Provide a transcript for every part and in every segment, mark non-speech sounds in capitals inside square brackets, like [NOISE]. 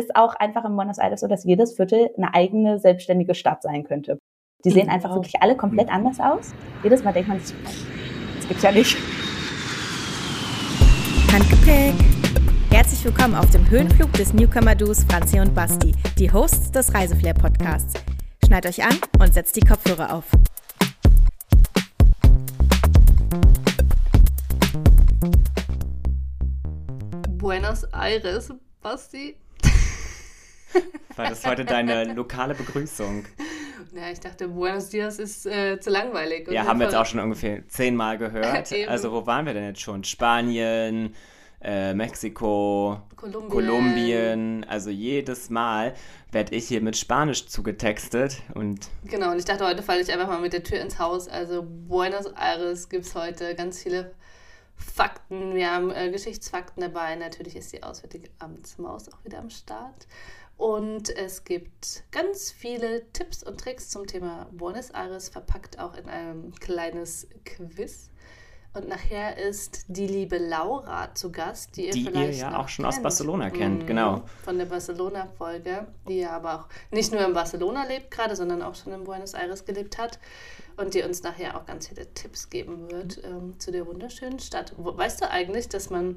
ist auch einfach in Buenos Aires so, dass jedes Viertel eine eigene selbstständige Stadt sein könnte. Die sehen einfach wirklich alle komplett anders aus. Jedes Mal denkt man sich, das gibt's ja nicht. Handgepäck. Herzlich willkommen auf dem Höhenflug des Newcomer-Duos Franzi und Basti, die Hosts des Reiseflair-Podcasts. Schneid euch an und setzt die Kopfhörer auf. Buenos Aires, Basti. War das heute deine lokale Begrüßung? Ja, ich dachte, Buenos Dias ist äh, zu langweilig. Ja, haben wir jetzt auch schon ungefähr zehnmal gehört. [LAUGHS] also, wo waren wir denn jetzt schon? Spanien, äh, Mexiko, Kolumbien. Kolumbien. Also, jedes Mal werde ich hier mit Spanisch zugetextet. Und Genau, und ich dachte, heute falle ich einfach mal mit der Tür ins Haus. Also, Buenos Aires gibt es heute ganz viele Fakten. Wir haben äh, Geschichtsfakten dabei. Natürlich ist die Auswärtige Amtsmaus auch wieder am Start. Und es gibt ganz viele Tipps und Tricks zum Thema Buenos Aires, verpackt auch in ein kleines Quiz. Und nachher ist die liebe Laura zu Gast, die ihr die ihr vielleicht ja noch auch schon aus kennt. Barcelona kennt, Mhm, genau. Von der Barcelona-Folge, die ja aber auch nicht nur in Barcelona lebt gerade, sondern auch schon in Buenos Aires gelebt hat und die uns nachher auch ganz viele Tipps geben wird ähm, zu der wunderschönen Stadt. Weißt du eigentlich, dass man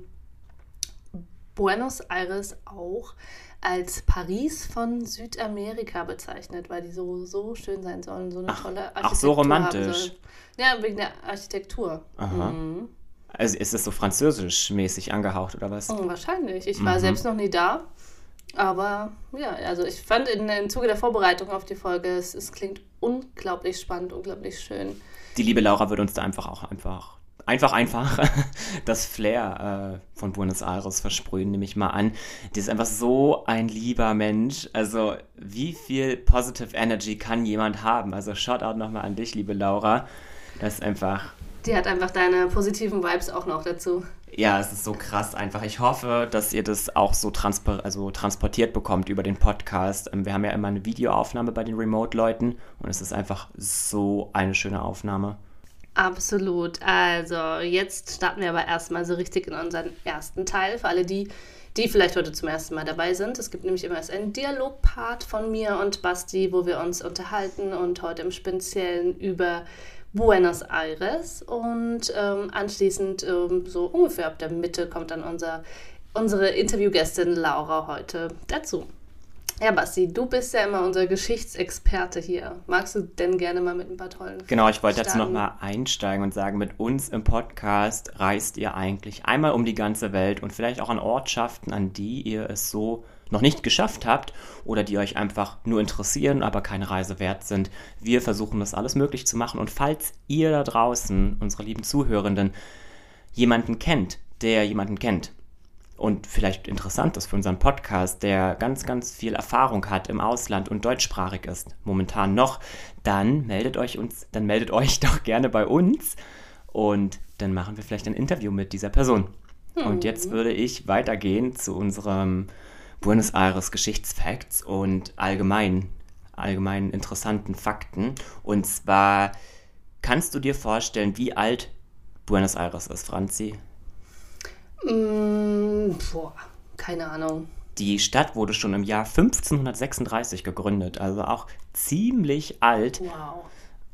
Buenos Aires auch als Paris von Südamerika bezeichnet, weil die so, so schön sein sollen, so eine Ach, tolle ach, Architektur so romantisch. Ja, wegen der Architektur. Aha. Mhm. also ist es so französisch-mäßig angehaucht oder was? Oh, wahrscheinlich. Ich war Mhm. selbst noch nie da. Aber ja, also ich fand in, im Zuge der Vorbereitung auf die Folge, es, es klingt unglaublich spannend, unglaublich schön. Die liebe Laura wird uns da einfach auch einfach, einfach, einfach [LAUGHS] das Flair äh, von Buenos Aires versprühen, nehme ich mal an. Die ist einfach so ein lieber Mensch. Also, wie viel Positive Energy kann jemand haben? Also, Shoutout nochmal an dich, liebe Laura. Das ist einfach, Die hat einfach deine positiven Vibes auch noch dazu. ja, es ist so krass einfach. Ich hoffe, dass ihr das auch so transpor also transportiert bekommt über den Podcast. Ähm, Wir haben ja immer eine Videoaufnahme bei den Remote-Leuten und es ist einfach so eine schöne Aufnahme. Absolut. Also, jetzt starten wir aber erstmal so richtig in unseren ersten Teil. Für alle die, die vielleicht heute zum ersten Mal dabei sind. Es gibt nämlich immer erst einen Dialogpart von mir und Basti, wo wir uns unterhalten und heute im Speziellen über Buenos Aires. Und ähm, anschließend, ähm, so ungefähr ab der Mitte, kommt dann unser, unsere Interviewgästin Laura heute dazu. Ja, Basti, du bist ja immer unser Geschichtsexperte hier. Magst du denn gerne mal mit ein paar tollen Genau, ich wollte dazu nochmal einsteigen und sagen, mit uns im Podcast reist ihr eigentlich einmal um die ganze Welt und vielleicht auch an Ortschaften, an die ihr es so noch nicht geschafft habt oder die euch einfach nur interessieren, aber keine Reise wert sind. Wir versuchen das alles möglich zu machen und falls ihr da draußen, unsere lieben Zuhörenden, jemanden kennt, der jemanden kennt, und vielleicht interessant ist für unseren Podcast, der ganz, ganz viel Erfahrung hat im Ausland und deutschsprachig ist, momentan noch, dann meldet euch uns, dann meldet euch [LAUGHS] doch gerne bei uns und dann machen wir vielleicht ein Interview mit dieser Person. Und jetzt würde ich weitergehen zu unserem Buenos Aires Geschichtsfacts und allgemein, allgemein interessanten Fakten. Und zwar kannst du dir vorstellen, wie alt Buenos Aires ist, Franzi? Mm, boah, keine Ahnung. Die Stadt wurde schon im Jahr 1536 gegründet, also auch ziemlich alt. Wow.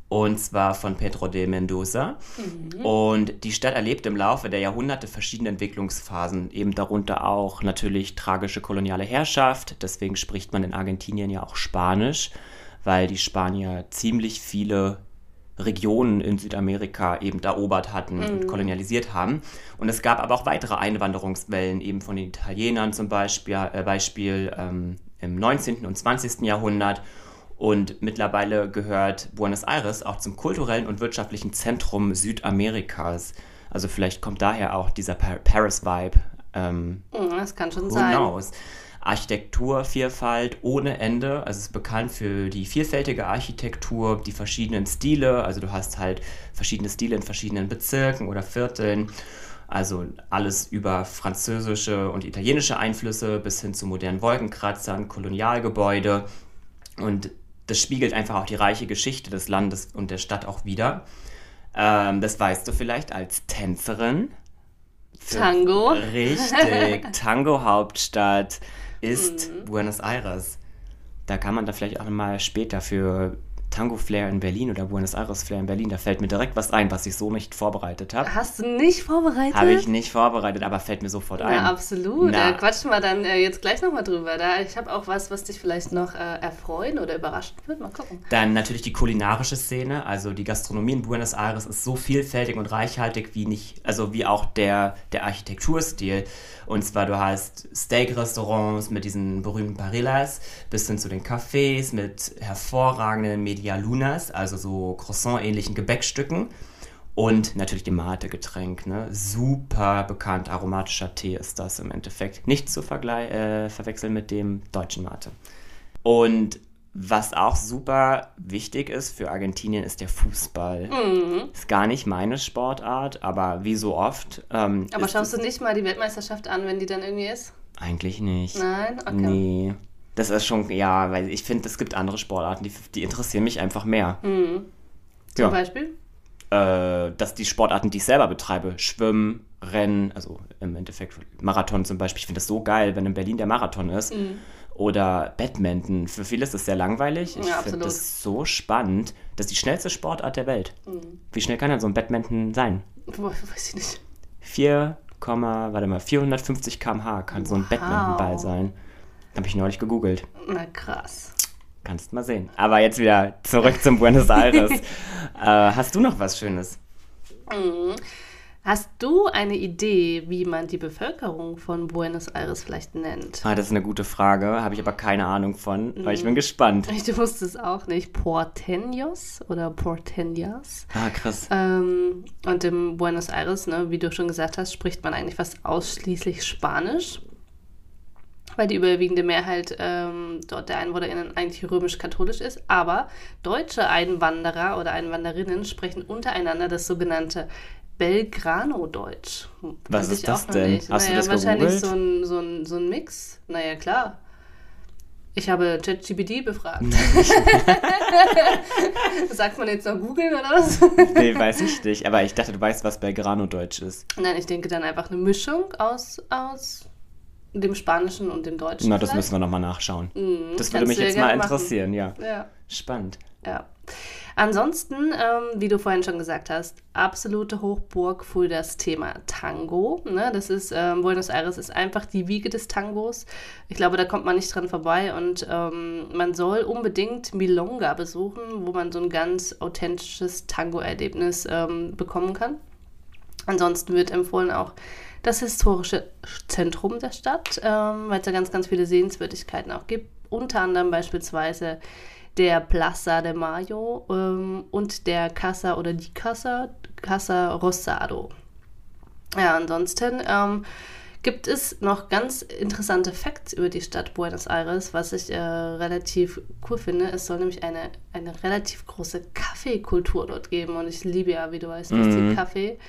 Und zwar von Pedro de Mendoza. Und die Stadt erlebt im Laufe der Jahrhunderte verschiedene Entwicklungsphasen, eben darunter auch natürlich tragische koloniale Herrschaft. Deswegen spricht man in Argentinien ja auch Spanisch, weil die Spanier ziemlich viele Regionen in Südamerika eben erobert hatten und kolonialisiert haben. Und es gab aber auch weitere Einwanderungswellen, eben von den Italienern zum Beispiel, äh, Beispiel ähm, im 19. und 20. Jahrhundert. Und mittlerweile gehört Buenos Aires auch zum kulturellen und wirtschaftlichen Zentrum Südamerikas. Also vielleicht kommt daher auch dieser Par Paris-Vibe. Ähm, Mm, Das kann schon Who sein. knows? Architekturvielfalt ohne Ende. Also es ist bekannt für die vielfältige Architektur, die verschiedenen Stile. Also du hast halt verschiedene Stile in verschiedenen Bezirken oder Vierteln. Also alles über französische und italienische Einflüsse bis hin zu modernen Wolkenkratzern, Kolonialgebäude. Und das spiegelt einfach auch die reiche Geschichte des Landes und der Stadt auch wieder. Ähm, das weißt du vielleicht als Tänzerin. Tango. Richtig, [LAUGHS] Tango-Hauptstadt. Ist mhm. Buenos Aires. Da kann man da vielleicht auch mal später für Tango Flair in Berlin oder Buenos Aires Flair in Berlin. Da fällt mir direkt was ein, was ich so nicht vorbereitet habe. Hast du nicht vorbereitet? Habe ich nicht vorbereitet, aber fällt mir sofort ein. Ja, absolut. Na. Da quatschen wir dann äh, jetzt gleich nochmal drüber. Da, ich habe auch was, was dich vielleicht noch äh, erfreuen oder überraschen wird. Mal gucken. Dann natürlich die kulinarische Szene. Also die Gastronomie in Buenos Aires ist so vielfältig und reichhaltig wie nicht, also wie auch der, der Architekturstil. Und zwar, du hast Steak-Restaurants mit diesen berühmten Parillas, bis hin zu den Cafés mit hervorragenden Medialunas, also so Croissant-ähnlichen Gebäckstücken. Und natürlich dem Mate-Getränk. Ne? Super bekannt. Aromatischer Tee ist das im Endeffekt. Nicht zu äh, verwechseln mit dem deutschen Mate. Und was auch super wichtig ist für Argentinien, ist der Fußball. Mhm. Ist gar nicht meine Sportart, aber wie so oft. Ähm, aber schaust du nicht mal die Weltmeisterschaft an, wenn die dann irgendwie ist? Eigentlich nicht. Nein? Okay. Nee. Das ist schon, ja, weil ich finde, es gibt andere Sportarten, die, die interessieren mich einfach mehr. Mhm. Zum ja. Beispiel? Äh, dass die Sportarten, die ich selber betreibe, Schwimmen, Rennen, also im Endeffekt Marathon zum Beispiel, ich finde das so geil, wenn in Berlin der Marathon ist. Mhm oder Badminton. Für viele ist das sehr langweilig. Ich ja, finde das so spannend. Das ist die schnellste Sportart der Welt. Mhm. Wie schnell kann denn so ein Badminton sein? Boah, weiß ich nicht. 4, warte mal, 450 km/h kann so ein wow. Badmintonball sein. Habe ich neulich gegoogelt. Na krass. Kannst mal sehen. Aber jetzt wieder zurück zum Buenos Aires. [LAUGHS] äh, hast du noch was Schönes? Mhm. Hast du eine Idee, wie man die Bevölkerung von Buenos Aires vielleicht nennt? Ah, das ist eine gute Frage, habe ich aber keine Ahnung von, weil ich bin mhm. gespannt. [LAUGHS] Ich wusste es auch nicht. Porteños oder Porteñas. Ah, krass. Ähm, und im Buenos Aires, ne, wie du schon gesagt hast, spricht man eigentlich fast ausschließlich Spanisch weil die überwiegende Mehrheit ähm, dort der EinwohnerInnen eigentlich römisch-katholisch ist. Aber deutsche Einwanderer oder Einwanderinnen sprechen untereinander das sogenannte Belgrano-Deutsch. Was ist das denn? Nicht. Hast naja, du das wahrscheinlich so ein, so, ein, so ein Mix. Naja, klar. Ich habe ChatGPT befragt. [LAUGHS] Sagt man jetzt noch googeln oder was? nee, weiß ich nicht. Aber ich dachte, du weißt, was Belgrano-Deutsch ist. Nein, ich denke dann einfach eine Mischung aus, aus dem Spanischen und dem Deutschen. Na, das müssen wir nochmal nachschauen. Mhm, das würde mich jetzt mal interessieren, ja. ja. Spannend. Ja. Ansonsten, ähm, wie du vorhin schon gesagt hast, absolute Hochburg für das Thema Tango. Ne? Das ist, ähm, Buenos Aires ist einfach die Wiege des Tangos. Ich glaube, da kommt man nicht dran vorbei und ähm, man soll unbedingt Milonga besuchen, wo man so ein ganz authentisches Tango-Erlebnis ähm, bekommen kann. Ansonsten wird empfohlen auch das historische Zentrum der Stadt, ähm, weil es da ganz, ganz viele Sehenswürdigkeiten auch gibt. Unter anderem beispielsweise der Plaza de Mayo ähm, und der Casa oder die Casa, Casa Rosado. Ja, ansonsten ähm, gibt es noch ganz interessante Facts über die Stadt Buenos Aires, was ich äh, relativ cool finde. Es soll nämlich eine, eine relativ große Kaffeekultur dort geben und ich liebe ja, wie du weißt, mhm. Kaffee.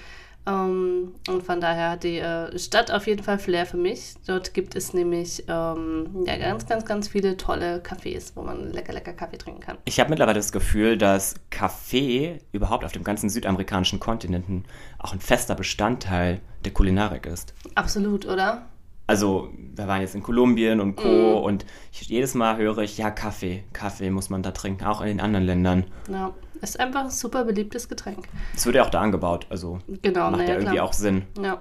Ähm, und von daher hat die äh, Stadt auf jeden Fall Flair für mich. Dort gibt es nämlich ähm, ja, ganz, ganz, ganz viele tolle Cafés, wo man lecker, lecker Kaffee trinken kann. Ich habe mittlerweile das Gefühl, dass Kaffee überhaupt auf dem ganzen südamerikanischen Kontinenten auch ein fester Bestandteil der Kulinarik ist. Absolut, oder? Also, wir waren jetzt in Kolumbien und Co. Mm. und ich, jedes Mal höre ich, ja, Kaffee. Kaffee muss man da trinken, auch in den anderen Ländern. Ja. Ist einfach ein super beliebtes Getränk. Es wird ja auch da angebaut, also genau, macht ja, ja irgendwie klar. auch Sinn. Ja.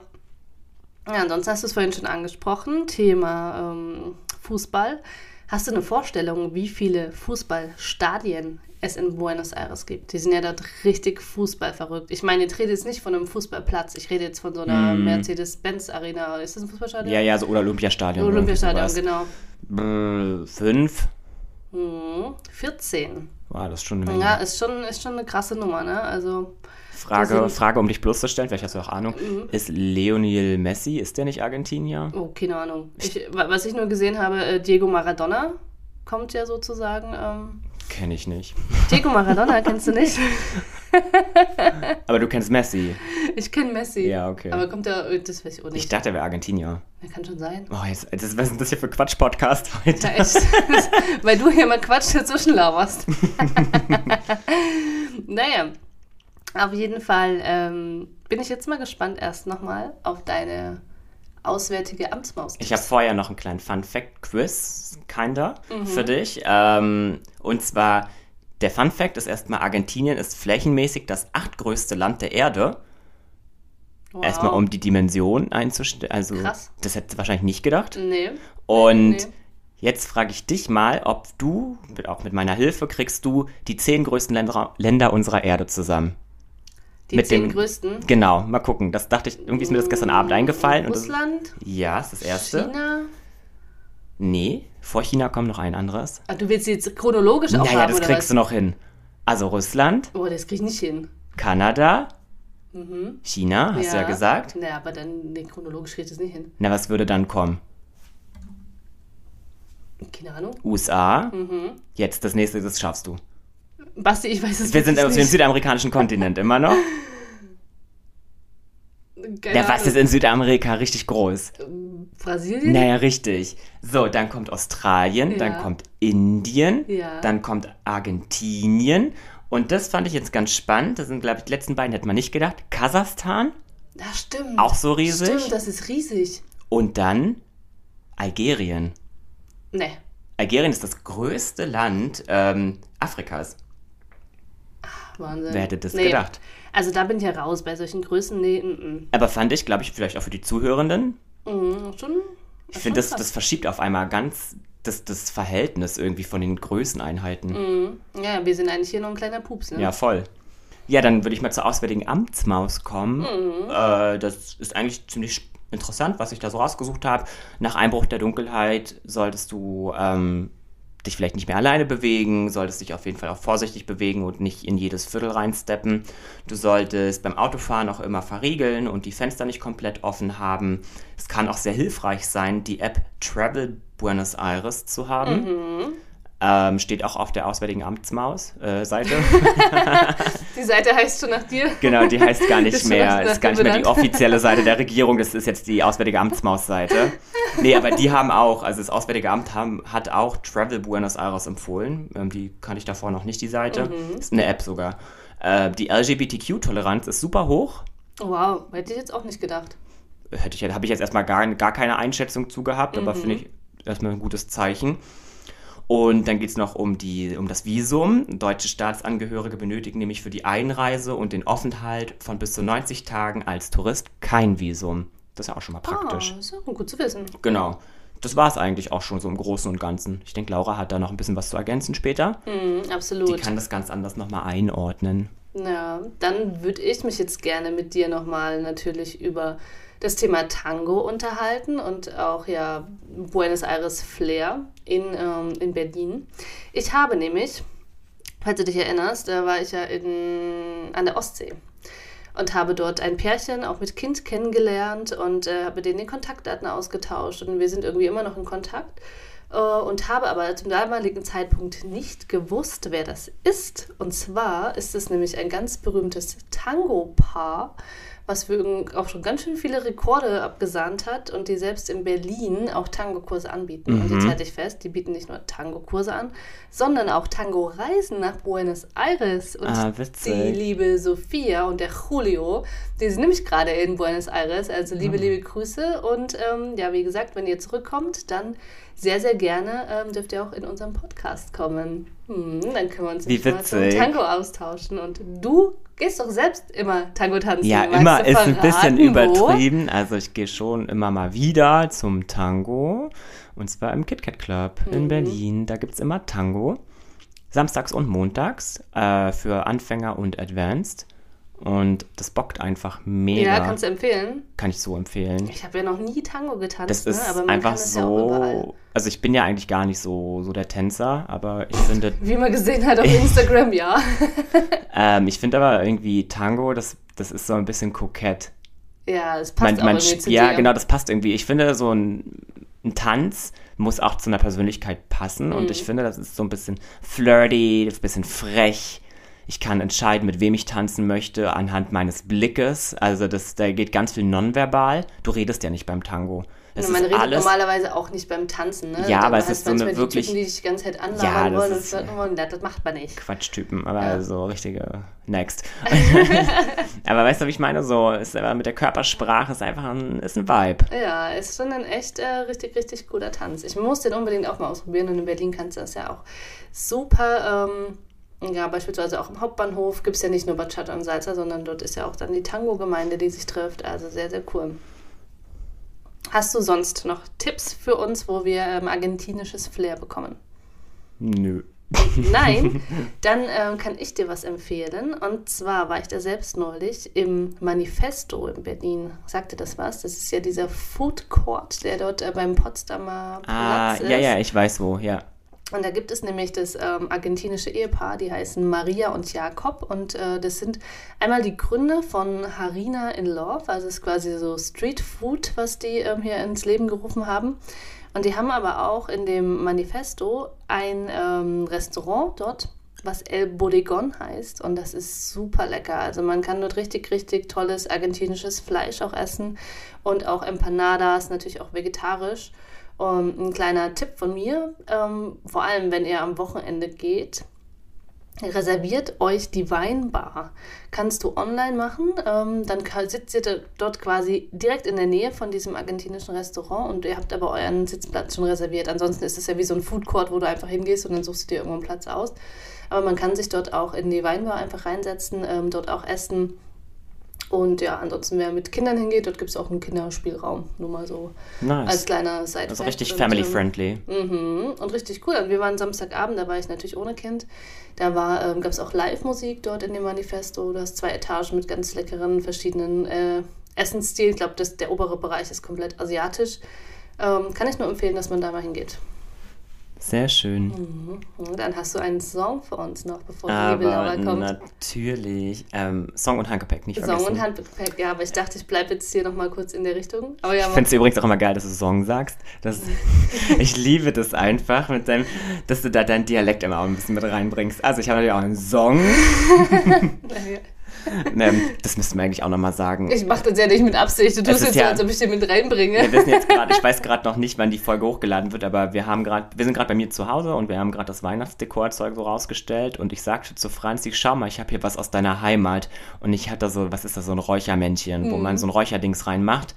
Ja, ansonsten hast du es vorhin schon angesprochen, Thema ähm, Fußball. Hast du eine Vorstellung, wie viele Fußballstadien es in Buenos Aires gibt? Die sind ja dort richtig Fußball verrückt. Ich meine, ich rede jetzt nicht von einem Fußballplatz, ich rede jetzt von so einer mm. Mercedes-Benz-Arena. Ist das ein Fußballstadion? Ja, ja, so, oder Olympiastadion. Olympiastadion, genau. Brr, fünf? Hm, 14. Wow, das ist schon eine Menge. Ja, ist schon, ist schon eine krasse Nummer, ne? Also. Frage, Frage, um dich bloßzustellen, vielleicht hast du auch Ahnung. Mhm. Ist Lionel Messi, ist der nicht Argentinier? Oh, keine Ahnung. Ich, was ich nur gesehen habe, äh, Diego Maradona kommt ja sozusagen. Ähm, Kenne ich nicht. Diego Maradona kennst du nicht? [LAUGHS] Aber du kennst Messi. Ich kenne Messi. Ja, okay. Aber kommt er, das weiß ich auch nicht. Ich dachte, er wäre Argentinier. Ja, kann schon sein. Oh, jetzt, das, was ist das hier für Quatsch-Podcast heute? Ja, echt. [LAUGHS] Weil du hier mal Quatsch dazwischen lauerst. [LAUGHS] naja, auf jeden Fall ähm, bin ich jetzt mal gespannt erst nochmal auf deine auswärtige Amtsmaus. Ich habe vorher noch einen kleinen Fun-Fact-Quiz, kinder, mhm. für dich. Ähm, und zwar, der Fun-Fact ist erstmal, Argentinien ist flächenmäßig das achtgrößte Land der Erde. Wow. Erstmal um die Dimension einzustellen. Also, Krass. das hättest du wahrscheinlich nicht gedacht. Nee. Und nee. jetzt frage ich dich mal, ob du, auch mit meiner Hilfe, kriegst du die zehn größten Länder, Länder unserer Erde zusammen. Die mit zehn dem, größten? Genau, mal gucken. Das dachte ich, irgendwie ist mir das gestern Abend eingefallen. Russland? Das, ja, ist das erste. China? Nee, vor China kommt noch ein anderes. Ah, du willst jetzt chronologisch auch naja, haben, das kriegst was? du noch hin. Also Russland. Oh, das krieg ich nicht hin. Kanada. Mhm. China, hast ja. du ja gesagt. Naja, aber dann nee, chronologisch kriegt es nicht hin. Na, was würde dann kommen? Keine Ahnung. USA. Mhm. Jetzt das nächste, das schaffst du. Basti, ich weiß es Wir sind auf dem südamerikanischen Kontinent immer noch. Keine ja, was ist in Südamerika richtig groß? Brasilien? Naja, richtig. So, dann kommt Australien, ja. dann kommt Indien, ja. dann kommt Argentinien. Und das fand ich jetzt ganz spannend. Das sind, glaube ich, die letzten beiden hätte man nicht gedacht. Kasachstan. Ja, stimmt. Auch so riesig. Stimmt, das ist riesig. Und dann Algerien. Nee. Algerien ist das größte Land ähm, Afrikas. Wahnsinn. Wer hätte das nee. gedacht? Also da bin ich ja raus bei solchen Größen. Nee, n -n. Aber fand ich, glaube ich, vielleicht auch für die Zuhörenden. Mhm, schon, ich finde, das, das verschiebt auf einmal ganz das, das Verhältnis irgendwie von den Größeneinheiten. Mhm. Ja, wir sind eigentlich hier noch ein kleiner Pups, ne? Ja, voll. Ja, dann würde ich mal zur Auswärtigen Amtsmaus kommen. Mhm. Äh, das ist eigentlich ziemlich interessant, was ich da so rausgesucht habe. Nach Einbruch der Dunkelheit solltest du ähm, dich vielleicht nicht mehr alleine bewegen, solltest dich auf jeden Fall auch vorsichtig bewegen und nicht in jedes Viertel reinsteppen. Du solltest beim Autofahren auch immer verriegeln und die Fenster nicht komplett offen haben. Es kann auch sehr hilfreich sein, die App Travel Buenos Aires zu haben. Mhm. Ähm, steht auch auf der Auswärtigen Amtsmaus-Seite. Äh, [LAUGHS] die Seite heißt schon nach dir? Genau, die heißt gar nicht mehr. Ist gar nicht mehr die offizielle [LAUGHS] Seite der Regierung. Das ist jetzt die Auswärtige Amtsmaus-Seite. Nee, aber die haben auch, also das Auswärtige Amt haben, hat auch Travel Buenos Aires empfohlen. Ähm, die kannte ich davor noch nicht, die Seite. Mhm. Ist eine App sogar. Äh, die LGBTQ-Toleranz ist super hoch. Wow, hätte ich jetzt auch nicht gedacht. Hätte ich, habe ich jetzt erstmal gar, gar keine Einschätzung zu gehabt, mhm. aber finde ich erstmal ein gutes Zeichen. Und dann geht es noch um, die, um das Visum. Deutsche Staatsangehörige benötigen nämlich für die Einreise und den Aufenthalt von bis zu 90 Tagen als Tourist kein Visum. Das ist ja auch schon mal praktisch. Ah, ist ja gut zu wissen. Genau. Das war es eigentlich auch schon so im Großen und Ganzen. Ich denke, Laura hat da noch ein bisschen was zu ergänzen später. Mm, absolut. Die kann das ganz anders nochmal einordnen. Ja, dann würde ich mich jetzt gerne mit dir nochmal natürlich über das Thema Tango unterhalten und auch ja Buenos Aires Flair in, ähm, in Berlin. Ich habe nämlich, falls du dich erinnerst, da war ich ja in, an der Ostsee und habe dort ein Pärchen auch mit Kind kennengelernt und äh, habe denen die Kontaktdaten ausgetauscht und wir sind irgendwie immer noch in Kontakt äh, und habe aber zum damaligen Zeitpunkt nicht gewusst, wer das ist. Und zwar ist es nämlich ein ganz berühmtes Tango-Paar, was für auch schon ganz schön viele Rekorde abgesahnt hat und die selbst in Berlin auch Tango-Kurse anbieten. Mhm. Und jetzt halte ich fest, die bieten nicht nur Tango-Kurse an, sondern auch Tango-Reisen nach Buenos Aires. Und ah, die liebe Sophia und der Julio, die sind nämlich gerade in Buenos Aires. Also liebe, mhm. liebe Grüße. Und ähm, ja, wie gesagt, wenn ihr zurückkommt, dann sehr, sehr gerne ähm, dürft ihr auch in unserem Podcast kommen. Hm, dann können wir uns mal zum Tango austauschen. Und du gehst doch selbst immer Tango tanzen. Ja, immer ist ein bisschen wo? übertrieben. Also ich gehe schon immer mal wieder zum Tango. Und zwar im KitKat Club mhm. in Berlin. Da gibt es immer Tango. Samstags und montags äh, für Anfänger und Advanced. Und das bockt einfach mega. Ja, kannst du empfehlen? Kann ich so empfehlen. Ich habe ja noch nie Tango getanzt, das ist ne? aber man einfach kann das so. Ja auch überall. Also ich bin ja eigentlich gar nicht so, so der Tänzer, aber ich finde. [LAUGHS] Wie man gesehen hat auf Instagram, ja. [LAUGHS] ähm, ich finde aber irgendwie Tango, das, das ist so ein bisschen kokett. Ja, es passt man, man, irgendwie Ja, genau, das passt irgendwie. Ich finde, so ein, ein Tanz muss auch zu einer Persönlichkeit passen. Mhm. Und ich finde, das ist so ein bisschen flirty, ein bisschen frech. Ich kann entscheiden, mit wem ich tanzen möchte, anhand meines Blickes. Also das, da geht ganz viel nonverbal. Du redest ja nicht beim Tango. Es man redet alles, normalerweise auch nicht beim Tanzen, ne? Ja, aber es ist so eine die wirklich- Typen, die dich die ganze Zeit Ja, anlabern das wollen. ist- und das, das, das macht man nicht. Quatschtypen, aber Ja. so richtige Next. [LAUGHS] aber weißt du, wie ich meine? So, ist aber mit der Körpersprache ist einfach ein, ist ein Vibe. Ja, ist schon ein echt äh, richtig, richtig guter Tanz. Ich muss den unbedingt auch mal ausprobieren und in Berlin kannst du das ja auch super. Ähm, ja, beispielsweise auch im Hauptbahnhof gibt es ja nicht nur Bachata und Salsa, sondern dort ist ja auch dann die Tango-Gemeinde, die sich trifft. Also sehr, sehr cool. Hast du sonst noch Tipps für uns, wo wir ähm, argentinisches Flair bekommen? Nö. [LAUGHS] Nein, [LAUGHS] dann ähm, kann ich dir was empfehlen. Und zwar war ich da selbst neulich im Manifesto in Berlin. Sagte das was? Das ist ja dieser Food Court, der dort äh, beim Potsdamer Ah, Platz ist. ja, ja, ich weiß wo, ja. Und da gibt es nämlich das ähm, argentinische Ehepaar, die heißen Maria und Jakob. Und äh, das sind einmal die Gründer von Harina in Love, also es ist quasi so Street Food, was die ähm, hier ins Leben gerufen haben. Und die haben aber auch in dem Manifesto ein ähm, Restaurant dort, was El Bodegon heißt. Und das ist super lecker. Also man kann dort richtig, richtig tolles argentinisches Fleisch auch essen und auch Empanadas, natürlich auch vegetarisch. Um, ein kleiner Tipp von mir, ähm, vor allem wenn ihr am Wochenende geht, reserviert euch die Weinbar. Kannst du online machen, ähm, dann sitzt ihr dort quasi direkt in der Nähe von diesem argentinischen Restaurant und ihr habt aber euren Sitzplatz schon reserviert. Ansonsten ist es ja wie so ein Food Court, wo du einfach hingehst und dann suchst du dir irgendwo einen Platz aus. Aber man kann sich dort auch in die Weinbar einfach reinsetzen, ähm, dort auch essen. Und ja, ansonsten, wer mit Kindern hingeht, dort gibt es auch einen Kinderspielraum. Nur mal so als Nice. kleiner Side Also richtig family-friendly. Mhm. Und richtig cool. Und wir waren Samstagabend, da war ich natürlich ohne Kind. Da war, ähm, gab es auch Live-Musik dort in dem Manifesto. Du hast zwei Etagen mit ganz leckeren verschiedenen äh, Essensstilen. Ich glaube, der obere Bereich ist komplett asiatisch. Ähm, kann ich nur empfehlen, dass man da mal hingeht. Sehr schön. Mhm. Und dann hast du einen Song für uns noch, bevor die liebe Laura kommt. natürlich. Ähm, Song und Handgepäck, nicht Song vergessen. und Handgepäck, ja, aber ich dachte, ich bleibe jetzt hier nochmal kurz in der Richtung. Aber ja, Ich finde es übrigens auch immer geil, dass du Song sagst. Das, [LAUGHS] ich liebe das einfach, mit deinem, dass du da deinen Dialekt immer auch ein bisschen mit reinbringst. Also ich habe natürlich auch einen Song. [LAUGHS] [LAUGHS] ähm, das müssten wir eigentlich auch nochmal sagen. ich mache das ja nicht mit Absicht. Du tust jetzt so, ja- als ob ich den mit reinbringe. Wir wissen jetzt gerade, ich weiß gerade noch nicht, wann die Folge hochgeladen wird, aber wir haben gerade, wir sind gerade bei mir zu Hause und wir haben gerade das Weihnachtsdekorzeug so rausgestellt und ich sagte zu Franzi, schau mal, ich habe hier was aus deiner Heimat und ich hatte so, was ist das, so ein Räuchermännchen, wo man so ein Räucherdings reinmacht.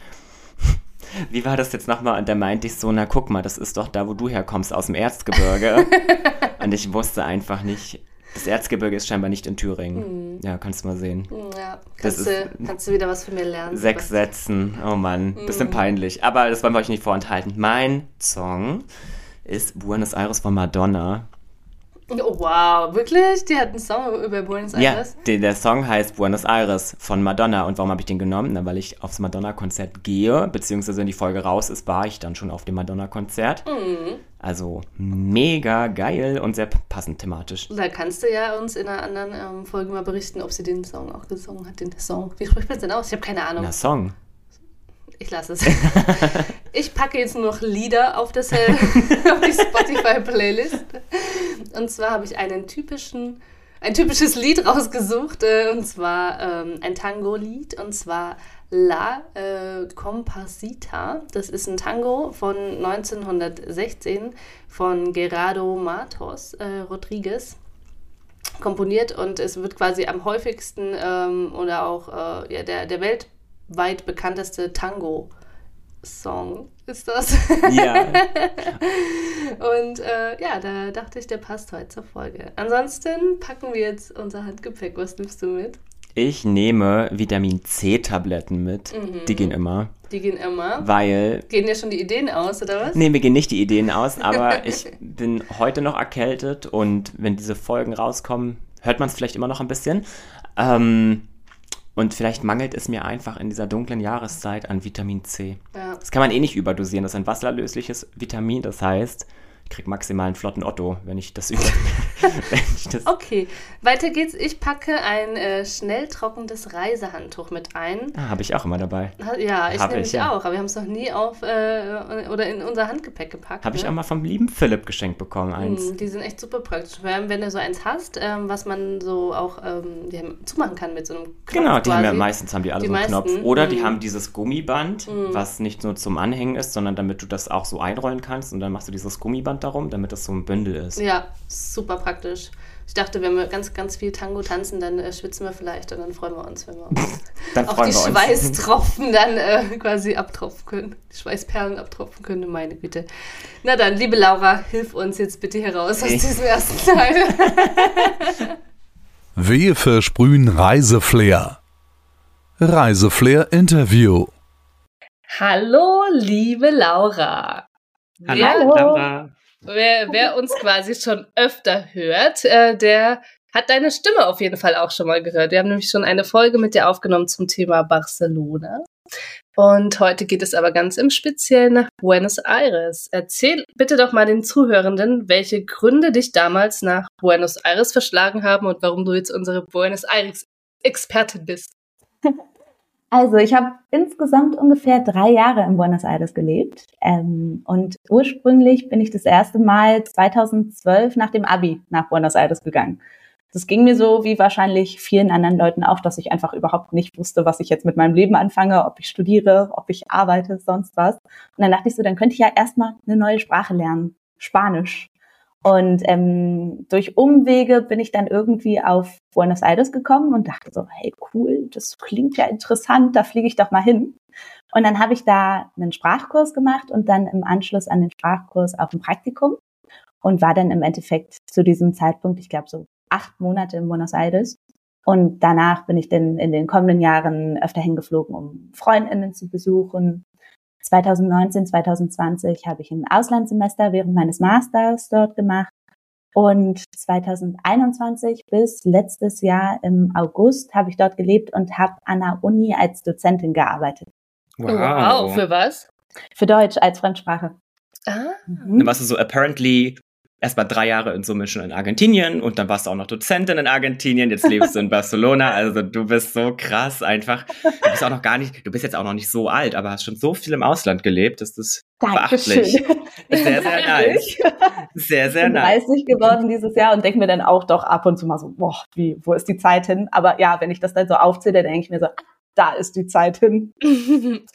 Wie war das jetzt nochmal? Und da meinte ich so, na guck mal, das ist doch da, wo du herkommst, aus dem Erzgebirge. [LAUGHS] und ich wusste einfach nicht, das Erzgebirge ist scheinbar nicht in Thüringen. Ja, kannst du mal sehen. Ja, Das kannst, ist- du, kannst du wieder was von mir lernen. Sechs Sätzen. Oh Mann, bisschen peinlich. Aber das wollen wir euch nicht vorenthalten. Mein Song ist Buenos Aires von Madonna. Oh, wow, wirklich? Die hat einen Song über Buenos Ja, Aires? der, der Song heißt Buenos Aires von Madonna. Und warum habe ich den genommen? Na, weil ich aufs Madonna-Konzert gehe, beziehungsweise wenn die Folge raus ist, war ich dann schon auf dem Madonna-Konzert. Mhm. Also mega geil und sehr passend thematisch. Da kannst du ja uns in einer anderen ähm, Folge mal berichten, ob sie den Song auch gesungen hat. Den Song. Wie spricht man denn aus? Ich habe keine Ahnung. Na, Song. Ich lasse es. [LAUGHS] ich packe jetzt nur noch Lieder auf, das, äh, [LAUGHS] auf die Spotify-Playlist. Und zwar habe ich einen typischen, ein typisches Lied rausgesucht, äh, und zwar ähm, ein Tango-Lied, und zwar La äh, Compasita. Das ist ein Tango von 1916 von Gerardo Matos äh, Rodriguez komponiert und es wird quasi am häufigsten ähm, oder auch äh, ja, der, der weltweit bekannteste Tango-Song ist das. Ja. [LAUGHS] und äh, ja, da dachte ich, der passt heute zur Folge. Ansonsten packen wir jetzt unser Handgepäck. Was nimmst du mit? Ich nehme Vitamin C-Tabletten mit. Die gehen immer. Die gehen immer. Weil Gehen dir schon die Ideen aus, oder was? Nee, mir gehen nicht die Ideen aus, aber [LAUGHS] ich bin heute noch erkältet und wenn diese Folgen rauskommen, hört man es vielleicht immer noch ein bisschen. Ähm, und vielleicht mangelt es mir einfach in dieser dunklen Jahreszeit an Vitamin C. Ja. Das kann man eh nicht überdosieren. Das ist ein wasserlösliches Vitamin, das heißt, krieg maximal einen flotten Otto, wenn ich das [LAUGHS] über. [LAUGHS] das okay, weiter geht's. Ich packe ein äh, schnell trockendes Reisehandtuch mit ein. Ah, habe ich auch immer dabei. Ja, ich nehme ich ja. auch, aber wir haben es noch nie auf äh, oder in unser Handgepäck gepackt. Habe ne? ich auch mal vom lieben Philipp geschenkt bekommen, eins. Mm, die sind echt super praktisch. Vor allem, wenn du so eins hast, ähm, was man so auch ähm, zumachen kann mit so einem Knopf. Genau, die quasi. haben ja meistens haben die alle die so einen meisten, Knopf. Oder mm. die haben dieses Gummiband, mm. was nicht nur zum Anhängen ist, sondern damit du das auch so einrollen kannst und dann machst du dieses Gummiband darum, damit das so ein Bündel ist. Ja, super praktisch. Ich dachte, wenn wir ganz, ganz viel Tango tanzen, dann äh, schwitzen wir vielleicht und dann freuen wir uns, wenn wir [LAUGHS] uns auf die Schweißtropfen dann äh, quasi abtropfen können. Die Schweißperlen abtropfen können, meine Güte. Na dann, liebe Laura, hilf uns jetzt bitte heraus aus diesem ersten Teil. [LAUGHS] Wir versprühen Reiseflair. Reiseflair Interview. Hallo, liebe Laura. Hallo, Laura. Wer, wer, uns quasi schon öfter hört, äh, der hat deine Stimme auf jeden Fall auch schon mal gehört. Wir haben nämlich schon eine Folge mit dir aufgenommen zum Thema Barcelona. Und heute geht es aber ganz im Speziellen nach Buenos Aires. Erzähl bitte doch mal den Zuhörenden, welche Gründe dich damals nach Buenos Aires verschlagen haben und warum du jetzt unsere Buenos Aires Expertin bist. [LAUGHS] Also ich habe insgesamt ungefähr drei Jahre in Buenos Aires gelebt ähm, und ursprünglich bin ich das erste Mal 2012 nach dem Abi nach Buenos Aires gegangen. Das ging mir so wie wahrscheinlich vielen anderen Leuten auch, dass ich einfach überhaupt nicht wusste, was ich jetzt mit meinem Leben anfange, ob ich studiere, ob ich arbeite, sonst was. Und dann dachte ich so, dann könnte ich ja erstmal eine neue Sprache lernen, Spanisch. Und ähm, durch Umwege bin ich dann irgendwie auf Buenos Aires gekommen und dachte so, hey cool, das klingt ja interessant, da fliege ich doch mal hin. Und dann habe ich da einen Sprachkurs gemacht und dann im Anschluss an den Sprachkurs auch ein Praktikum und war dann im Endeffekt zu diesem Zeitpunkt, ich glaube so acht Monate in Buenos Aires. Und danach bin ich dann in den kommenden Jahren öfter hingeflogen, um Freundinnen zu besuchen, 2019, 2020 habe ich ein Auslandssemester während meines Masters dort gemacht. Und 2021 bis letztes Jahr im August habe ich dort gelebt und habe an der Uni als Dozentin gearbeitet. Wow. wow. Für was? Für Deutsch als Fremdsprache. Ah. Mhm. Dann warst du so apparently erstmal drei Jahre in Summe schon in Argentinien und dann warst du auch noch Dozentin in Argentinien, jetzt lebst du in Barcelona, also du bist so krass einfach. Du bist auch noch gar nicht, du bist jetzt auch noch nicht so alt, aber hast schon so viel im Ausland gelebt, das ist beachtlich. Sehr, sehr nice. Sehr, sehr nice. Ich bin 30 geworden dieses Jahr und denke mir dann auch doch ab und zu mal so, boah, wie, wo ist die Zeit hin? Aber ja, wenn ich das dann so aufzähle, denke ich mir so, da ist die Zeit hin. [LAUGHS]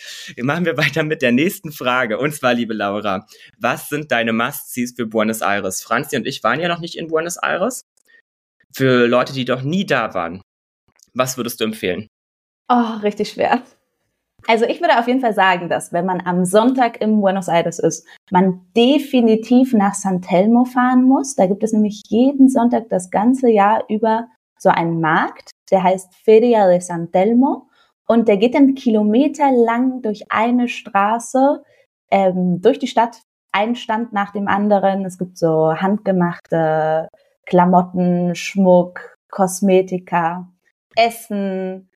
Machen wir weiter mit der nächsten Frage. Und zwar, liebe Laura, was sind deine Must-Sees für Buenos Aires? Franzi und ich waren ja noch nicht in Buenos Aires. Für Leute, die doch nie da waren, was würdest du empfehlen? Oh, richtig schwer. Also ich würde auf jeden Fall sagen, dass wenn man am Sonntag in Buenos Aires ist, man definitiv nach San Telmo fahren muss. Da gibt es nämlich jeden Sonntag das ganze Jahr über so einen Markt, der heißt Feria de San Telmo. Und der geht dann kilometerlang durch eine Straße, ähm, durch die Stadt, ein Stand nach dem anderen. Es gibt so handgemachte Klamotten, Schmuck, Kosmetika, Essen,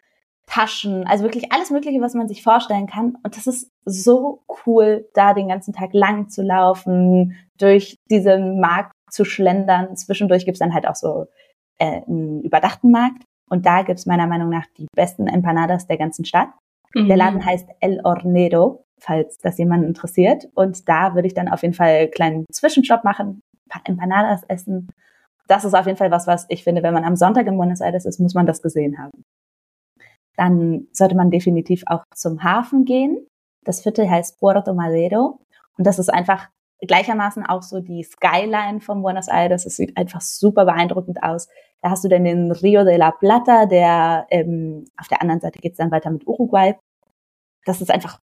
Taschen, also wirklich alles Mögliche, was man sich vorstellen kann. Und das ist so cool, da den ganzen Tag lang zu laufen, durch diesen Markt zu schlendern. Zwischendurch gibt's dann halt auch so äh, einen überdachten Markt. Und da gibt's meiner Meinung nach die besten Empanadas der ganzen Stadt. Mhm. Der Laden heißt El Hornero, falls das jemanden interessiert. Und da würde ich dann auf jeden Fall einen kleinen Zwischenstopp machen, paar Empanadas essen. Das ist auf jeden Fall was, was ich finde, wenn man am Sonntag in Buenos Aires ist, muss man das gesehen haben. Dann sollte man definitiv auch zum Hafen gehen. Das Viertel heißt Puerto Madero. Und das ist einfach gleichermaßen auch so die Skyline von Buenos Aires. Es sieht einfach super beeindruckend aus. Da hast du dann den Rio de la Plata, der ähm, auf der anderen Seite geht's dann weiter mit Uruguay. Das ist einfach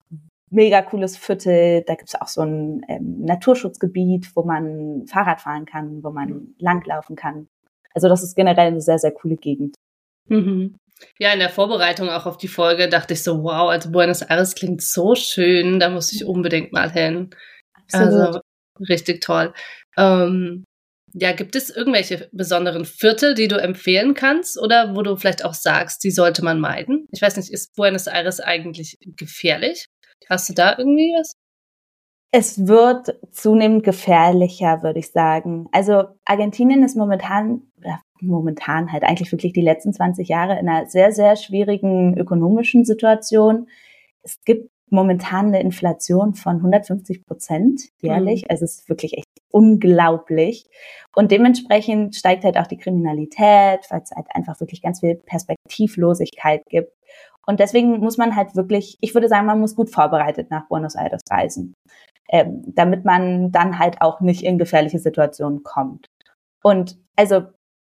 mega cooles Viertel. Da gibt's auch so ein ähm, Naturschutzgebiet, wo man Fahrrad fahren kann, wo man langlaufen kann. Also das ist generell eine sehr, sehr coole Gegend. Mhm. Ja, in der Vorbereitung auch auf die Folge dachte ich so, wow, also Buenos Aires klingt so schön, da muss ich unbedingt mal hin. Absolut. Also richtig toll. Ähm, ja, gibt es irgendwelche besonderen Viertel, die du empfehlen kannst oder wo du vielleicht auch sagst, die sollte man meiden? Ich weiß nicht, ist Buenos Aires eigentlich gefährlich? Hast du da irgendwie was? Es wird zunehmend gefährlicher, würde ich sagen. Also Argentinien ist momentan, oder momentan halt eigentlich wirklich die letzten 20 Jahre in einer sehr, sehr schwierigen ökonomischen Situation. Es gibt momentan eine Inflation von 150 Prozent jährlich. Mhm. Also es ist wirklich echt unglaublich. Und dementsprechend steigt halt auch die Kriminalität, weil es halt einfach wirklich ganz viel Perspektivlosigkeit gibt. Und deswegen muss man halt wirklich, ich würde sagen, man muss gut vorbereitet nach Buenos Aires reisen, ähm, damit man dann halt auch nicht in gefährliche Situationen kommt. Und also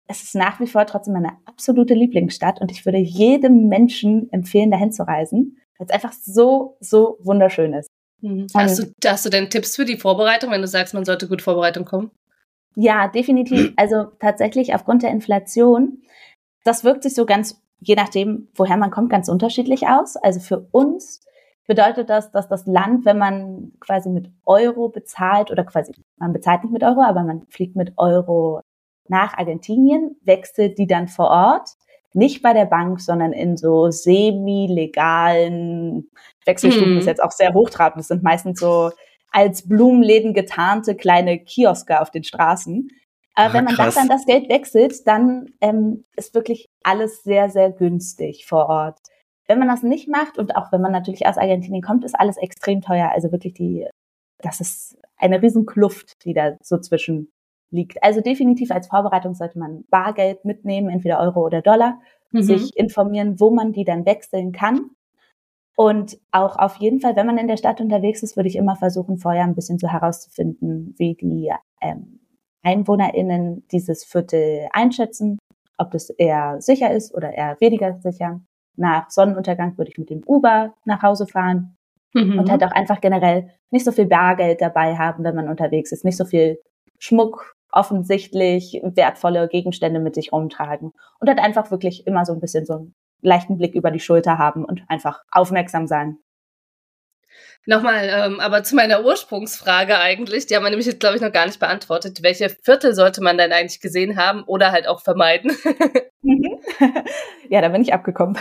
es ist nach wie vor trotzdem meine absolute Lieblingsstadt und ich würde jedem Menschen empfehlen, dahin zu reisen, weil es einfach so, so wunderschön ist. Mhm. Hast, du, hast du denn Tipps für die Vorbereitung, wenn du sagst, man sollte gut Vorbereitung kommen? Ja, definitiv. Also tatsächlich aufgrund der Inflation, das wirkt sich so ganz, je nachdem, woher man kommt, ganz unterschiedlich aus. Also für uns bedeutet das, dass das Land, wenn man quasi mit Euro bezahlt oder quasi, man bezahlt nicht mit Euro, aber man fliegt mit Euro nach Argentinien, wechselt die dann vor Ort, nicht bei der Bank, sondern in so semi-legalen Wechselstuben, mhm. ist jetzt auch sehr hochtrabend. Das sind meistens so als Blumenläden getarnte kleine Kioske auf den Straßen. Aber ah, wenn man krass. dann das Geld wechselt, dann ähm, ist wirklich alles sehr, sehr günstig vor Ort. Wenn man das nicht macht und auch wenn man natürlich aus Argentinien kommt, ist alles extrem teuer. Also wirklich die, das ist eine Riesenkluft, die da so zwischen liegt. Also definitiv als Vorbereitung sollte man Bargeld mitnehmen, entweder Euro oder Dollar, mhm. sich informieren, wo man die dann wechseln kann. Und auch auf jeden Fall, wenn man in der Stadt unterwegs ist, würde ich immer versuchen, vorher ein bisschen so herauszufinden, wie die ähm, EinwohnerInnen dieses Viertel einschätzen, ob das eher sicher ist oder eher weniger sicher. Nach Sonnenuntergang würde ich mit dem Uber nach Hause fahren mhm. und halt auch einfach generell nicht so viel Bargeld dabei haben, wenn man unterwegs ist, nicht so viel Schmuck offensichtlich wertvolle Gegenstände mit sich rumtragen und halt einfach wirklich immer so ein bisschen so einen leichten Blick über die Schulter haben und einfach aufmerksam sein. Nochmal, ähm, aber zu meiner Ursprungsfrage eigentlich, die haben wir nämlich jetzt, glaube ich, noch gar nicht beantwortet. Welche Viertel sollte man denn eigentlich gesehen haben oder halt auch vermeiden? [LAUGHS] Mhm. [LAUGHS] ja, da bin ich abgekommen.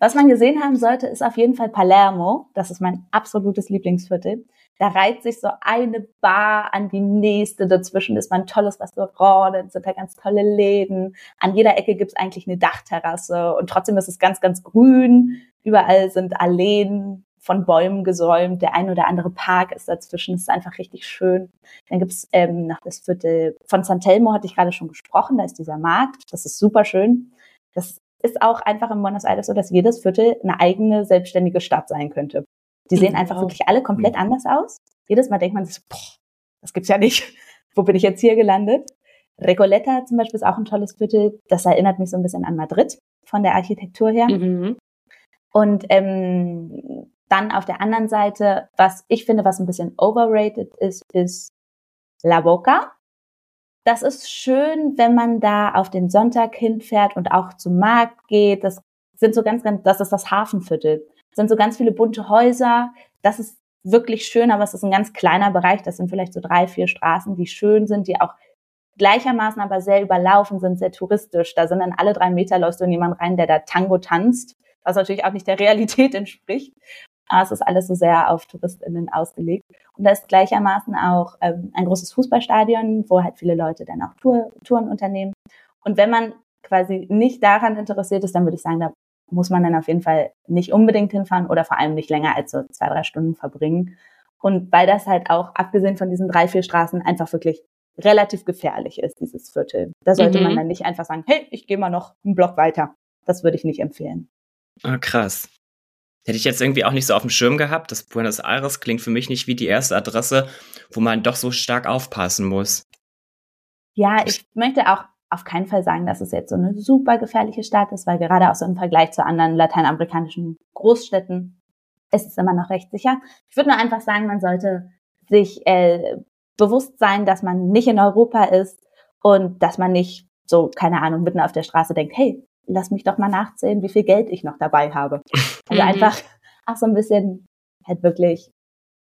Was man gesehen haben sollte, ist auf jeden Fall Palermo. Das ist mein absolutes Lieblingsviertel. Da reiht sich so eine Bar an die nächste. Dazwischen ist mal ein tolles Restaurant, dann sind da ganz tolle Läden. An jeder Ecke gibt's eigentlich eine Dachterrasse und trotzdem ist es ganz, ganz grün. Überall sind Alleen von Bäumen gesäumt. Der ein oder andere Park ist dazwischen. Das ist einfach richtig schön. Dann gibt's ähm, noch das Viertel von San Telmo, hatte ich gerade schon gesprochen. Da ist dieser Markt. Das ist super schön. Das ist auch einfach in Buenos Aires so, dass jedes Viertel eine eigene selbstständige Stadt sein könnte. Die sehen einfach wow. wirklich alle komplett mhm. anders aus. Jedes Mal denkt man sich, boah, das gibt's ja nicht. [LAUGHS] Wo bin ich jetzt hier gelandet? Recoleta zum Beispiel ist auch ein tolles Viertel. Das erinnert mich so ein bisschen an Madrid von der Architektur her. Mhm. Und ähm, dann auf der anderen Seite, was ich finde, was ein bisschen overrated ist, ist La Boca. Das ist schön, wenn man da auf den Sonntag hinfährt und auch zum Markt geht. Das sind so ganz, ganz, das ist das Hafenviertel. Sind so ganz viele bunte Häuser. Das ist wirklich schön, aber es ist ein ganz kleiner Bereich. Das sind vielleicht so drei, vier Straßen, die schön sind, die auch gleichermaßen aber sehr überlaufen sind, sehr touristisch. Da sind dann alle drei Meter läuft so jemand rein, der da Tango tanzt, was natürlich auch nicht der [LAUGHS] Realität entspricht. Aber es ist alles so sehr auf TouristInnen ausgelegt. Und da ist gleichermaßen auch ähm, ein großes Fußballstadion, wo halt viele Leute dann auch Tour, Touren unternehmen. Und wenn man quasi nicht daran interessiert ist, dann würde ich sagen, da muss man dann auf jeden Fall nicht unbedingt hinfahren oder vor allem nicht länger als so zwei, drei Stunden verbringen. Und weil das halt auch, abgesehen von diesen drei, vier Straßen, einfach wirklich relativ gefährlich ist, dieses Viertel. Da sollte mhm. man dann nicht einfach sagen, hey, ich gehe mal noch einen Block weiter. Das würde ich nicht empfehlen. Ah, krass. Hätte ich jetzt irgendwie auch nicht so auf dem Schirm gehabt. Das Buenos Aires klingt für mich nicht wie die erste Adresse, wo man doch so stark aufpassen muss. Ja, ich möchte auch auf keinen Fall sagen, dass es jetzt so eine super gefährliche Stadt ist, weil gerade auch so im Vergleich zu anderen lateinamerikanischen Großstädten ist es immer noch recht sicher. Ich würde nur einfach sagen, man sollte sich äh, bewusst sein, dass man nicht in Europa ist und dass man nicht so, keine Ahnung, mitten auf der Straße denkt, hey, lass mich doch mal nachzählen, wie viel Geld ich noch dabei habe. [LAUGHS] Also mhm. einfach auch so ein bisschen halt wirklich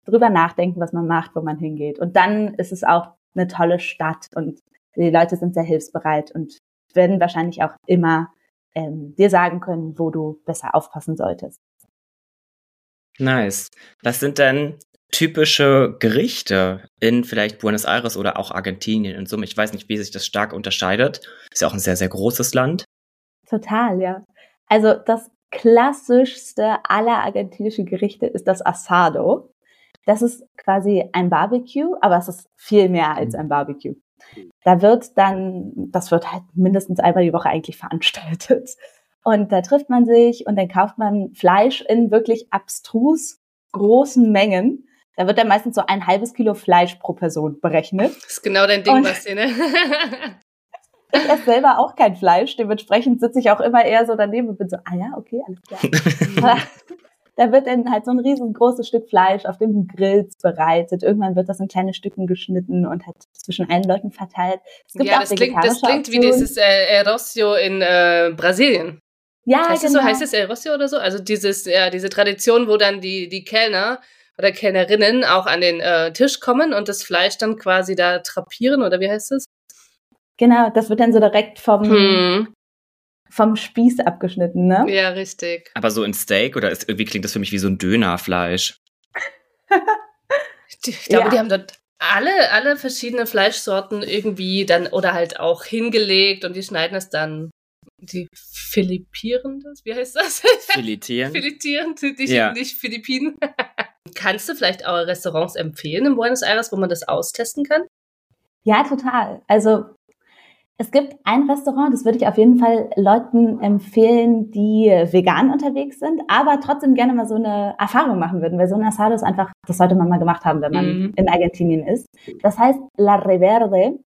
drüber nachdenken, was man macht, wo man hingeht. Und dann ist es auch eine tolle Stadt und die Leute sind sehr hilfsbereit und werden wahrscheinlich auch immer ähm, dir sagen können, wo du besser aufpassen solltest. Nice. Was sind denn typische Gerichte in vielleicht Buenos Aires oder auch Argentinien in Summe? Ich weiß nicht, wie sich das stark unterscheidet. Ist ja auch ein sehr, sehr großes Land. Total, ja. Also das klassischste aller argentinischen Gerichte ist das Asado. Das ist quasi ein Barbecue, aber es ist viel mehr als ein Barbecue. Da wird dann, das wird halt mindestens einmal die Woche eigentlich veranstaltet. Und da trifft man sich und dann kauft man Fleisch in wirklich abstrus großen Mengen. Da wird dann meistens so ein halbes Kilo Fleisch pro Person berechnet. Das ist genau dein Ding, Basti, ne? [LAUGHS] ich esse selber auch kein Fleisch, dementsprechend sitze ich auch immer eher so daneben und bin so, ah ja, okay, alles klar. [LAUGHS] [LAUGHS] da wird dann halt so ein riesengroßes Stück Fleisch auf dem Grill bereitet. Irgendwann wird das in kleine Stücken geschnitten und halt zwischen allen Leuten verteilt. ja, das klingt, das klingt wie dieses äh, Erosio in äh, Brasilien. Ja, heißt genau. Es so, heißt es Erosio oder so? Also dieses, ja, diese Tradition, wo dann die, die Kellner oder Kellnerinnen auch an den äh, Tisch kommen und das Fleisch dann quasi da trapieren oder wie heißt es? Genau, das wird dann so direkt vom, hm. Vom Spieß abgeschnitten, ne? Ja, richtig. Aber so ein Steak oder ist, irgendwie klingt das für mich wie so ein Dönerfleisch. ich glaube, ja. die haben dort alle, alle verschiedene Fleischsorten irgendwie dann oder halt auch hingelegt und die schneiden es dann. Die Philippieren das? Wie heißt das? Filetieren. Filetieren, [LAUGHS] die, ja. nicht Philippinen. [LAUGHS] Kannst du vielleicht auch Restaurants empfehlen in Buenos Aires, wo man das austesten kann? Ja, total. Also es gibt ein Restaurant, das würde ich auf jeden Fall Leuten empfehlen, die vegan unterwegs sind, aber trotzdem gerne mal so eine Erfahrung machen würden, weil so ein Asado ist einfach, das sollte man mal gemacht haben, wenn man mhm. in Argentinien ist. Das heißt La Reverde